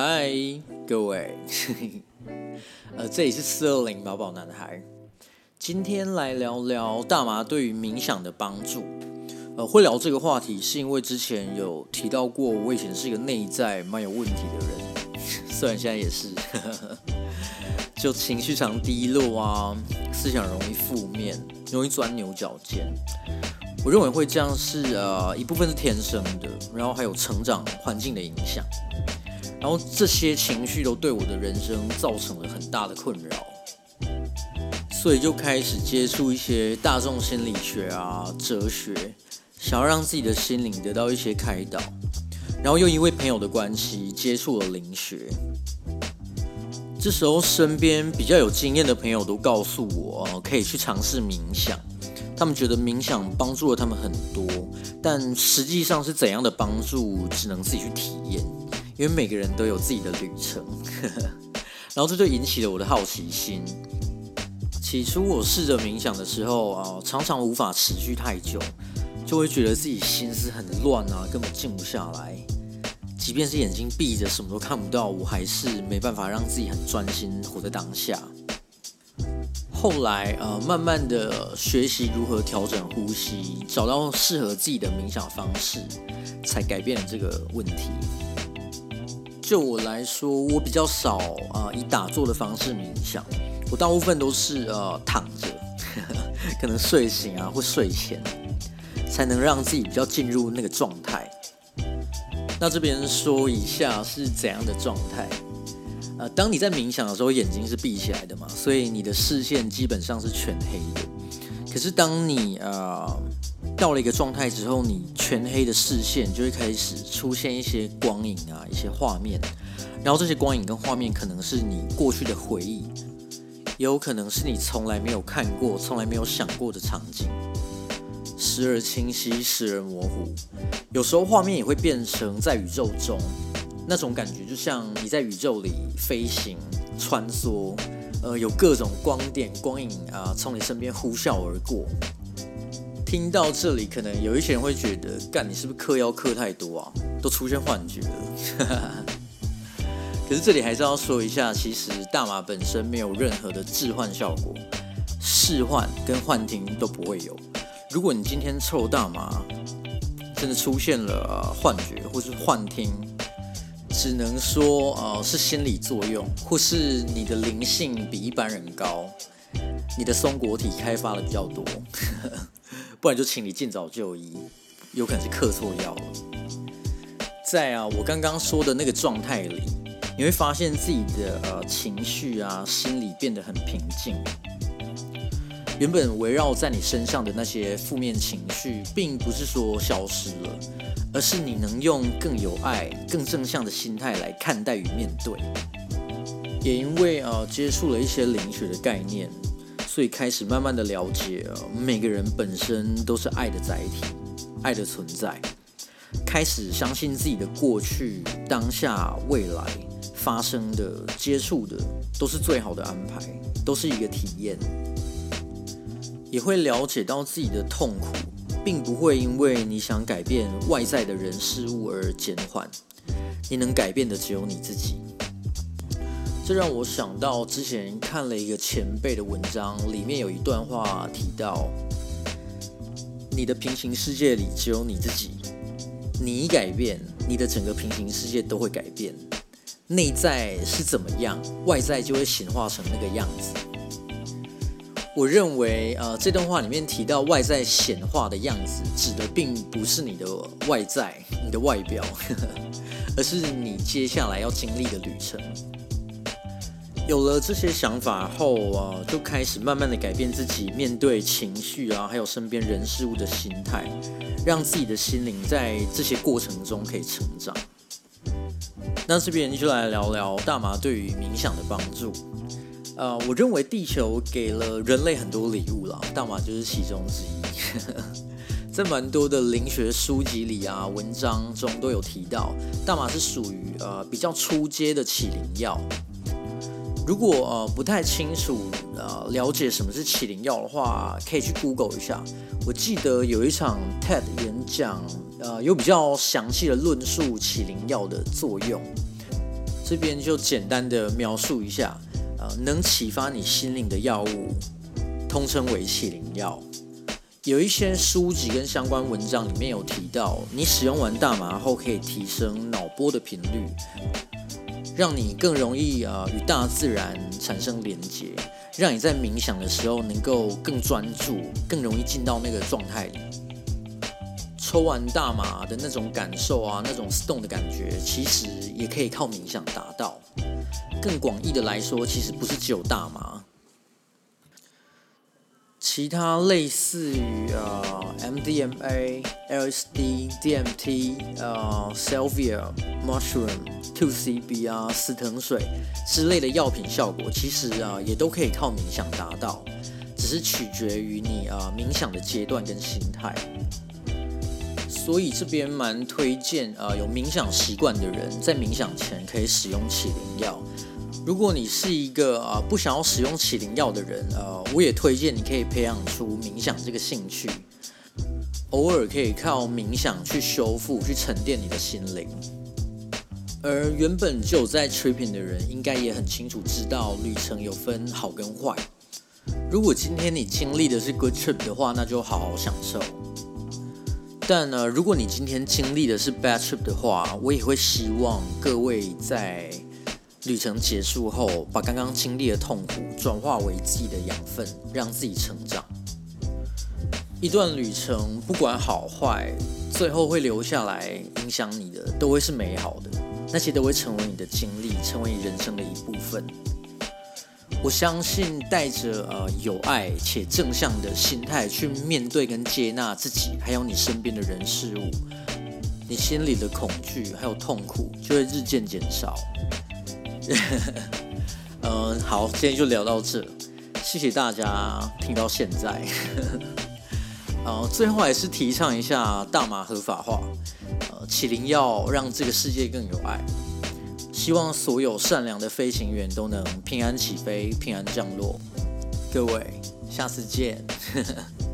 嗨，各位，呃，这里是四二零宝宝男孩，今天来聊聊大麻对于冥想的帮助。呃，会聊这个话题是因为之前有提到过，我以前是一个内在蛮有问题的人，虽然现在也是，就情绪常低落啊，思想容易负面，容易钻牛角尖。我认为会这样是呃一部分是天生的，然后还有成长环境的影响，然后这些情绪都对我的人生造成了很大的困扰，所以就开始接触一些大众心理学啊、哲学，想要让自己的心灵得到一些开导，然后又因为朋友的关系接触了灵学，这时候身边比较有经验的朋友都告诉我，可以去尝试冥想。他们觉得冥想帮助了他们很多，但实际上是怎样的帮助，只能自己去体验，因为每个人都有自己的旅程。然后这就引起了我的好奇心。起初我试着冥想的时候啊，常常无法持续太久，就会觉得自己心思很乱啊，根本静不下来。即便是眼睛闭着，什么都看不到，我还是没办法让自己很专心活在当下。后来，呃，慢慢的学习如何调整呼吸，找到适合自己的冥想方式，才改变了这个问题。就我来说，我比较少啊以打坐的方式冥想，我大部分都是呃躺着，可能睡醒啊或睡前，才能让自己比较进入那个状态。那这边说一下是怎样的状态。呃，当你在冥想的时候，眼睛是闭起来的嘛，所以你的视线基本上是全黑的。可是当你呃到了一个状态之后，你全黑的视线就会开始出现一些光影啊，一些画面。然后这些光影跟画面可能是你过去的回忆，也有可能是你从来没有看过、从来没有想过的场景，时而清晰，时而模糊。有时候画面也会变成在宇宙中。那种感觉就像你在宇宙里飞行、穿梭，呃，有各种光点、光影啊，从你身边呼啸而过。听到这里，可能有一些人会觉得，干，你是不是嗑药嗑太多啊？都出现幻觉了。可是这里还是要说一下，其实大麻本身没有任何的致幻效果，视幻跟幻听都不会有。如果你今天抽大麻，真的出现了幻觉或是幻听，只能说，呃，是心理作用，或是你的灵性比一般人高，你的松果体开发的比较多，不然就请你尽早就医，有可能是嗑错药了。在啊，我刚刚说的那个状态里，你会发现自己的呃情绪啊，心里变得很平静。原本围绕在你身上的那些负面情绪，并不是说消失了。而是你能用更有爱、更正向的心态来看待与面对。也因为呃接触了一些灵学的概念，所以开始慢慢的了解，每个人本身都是爱的载体，爱的存在。开始相信自己的过去、当下、未来发生的、接触的，都是最好的安排，都是一个体验。也会了解到自己的痛苦。并不会因为你想改变外在的人事物而减缓，你能改变的只有你自己。这让我想到之前看了一个前辈的文章，里面有一段话提到：你的平行世界里只有你自己，你一改变，你的整个平行世界都会改变。内在是怎么样，外在就会显化成那个样子。我认为，呃，这段话里面提到外在显化的样子，指的并不是你的外在、你的外表，而是你接下来要经历的旅程。有了这些想法后啊，就开始慢慢的改变自己面对情绪啊，还有身边人事物的心态，让自己的心灵在这些过程中可以成长。那这边就来聊聊大麻对于冥想的帮助。呃，我认为地球给了人类很多礼物了，大麻就是其中之一。在蛮多的灵学书籍里啊，文章中都有提到，大麻是属于呃比较初阶的起灵药。如果呃不太清楚呃了解什么是起灵药的话，可以去 Google 一下。我记得有一场 TED 演讲，呃有比较详细的论述起灵药的作用。这边就简单的描述一下，能启发你心灵的药物，通称为启灵药。有一些书籍跟相关文章里面有提到，你使用完大麻后可以提升脑波的频率，让你更容易啊与大自然产生连接，让你在冥想的时候能够更专注，更容易进到那个状态里。抽完大麻的那种感受啊，那种 ston 的感觉，其实也可以靠冥想达到。更广义的来说，其实不是只有大麻。其他类似于呃 MDMA、LSD、DMT、呃 Salvia、Mushroom、2CB 啊、死藤水之类的药品效果，其实啊也都可以靠冥想达到，只是取决于你啊冥想的阶段跟心态。所以这边蛮推荐啊有冥想习惯的人在冥想前可以使用起灵药。如果你是一个呃不想要使用起灵药的人，呃，我也推荐你可以培养出冥想这个兴趣，偶尔可以靠冥想去修复、去沉淀你的心灵。而原本就有在 tripping 的人，应该也很清楚知道旅程有分好跟坏。如果今天你经历的是 good trip 的话，那就好好享受。但呢，如果你今天经历的是 bad trip 的话，我也会希望各位在。旅程结束后，把刚刚经历的痛苦转化为自己的养分，让自己成长。一段旅程不管好坏，最后会留下来影响你的，都会是美好的。那些都会成为你的经历，成为你人生的一部分。我相信带着呃有爱且正向的心态去面对跟接纳自己，还有你身边的人事物，你心里的恐惧还有痛苦就会日渐减少。嗯，好，今天就聊到这，谢谢大家听到现在。呃，最后还是提倡一下大麻合法化，呃，起灵要让这个世界更有爱。希望所有善良的飞行员都能平安起飞，平安降落。各位，下次见。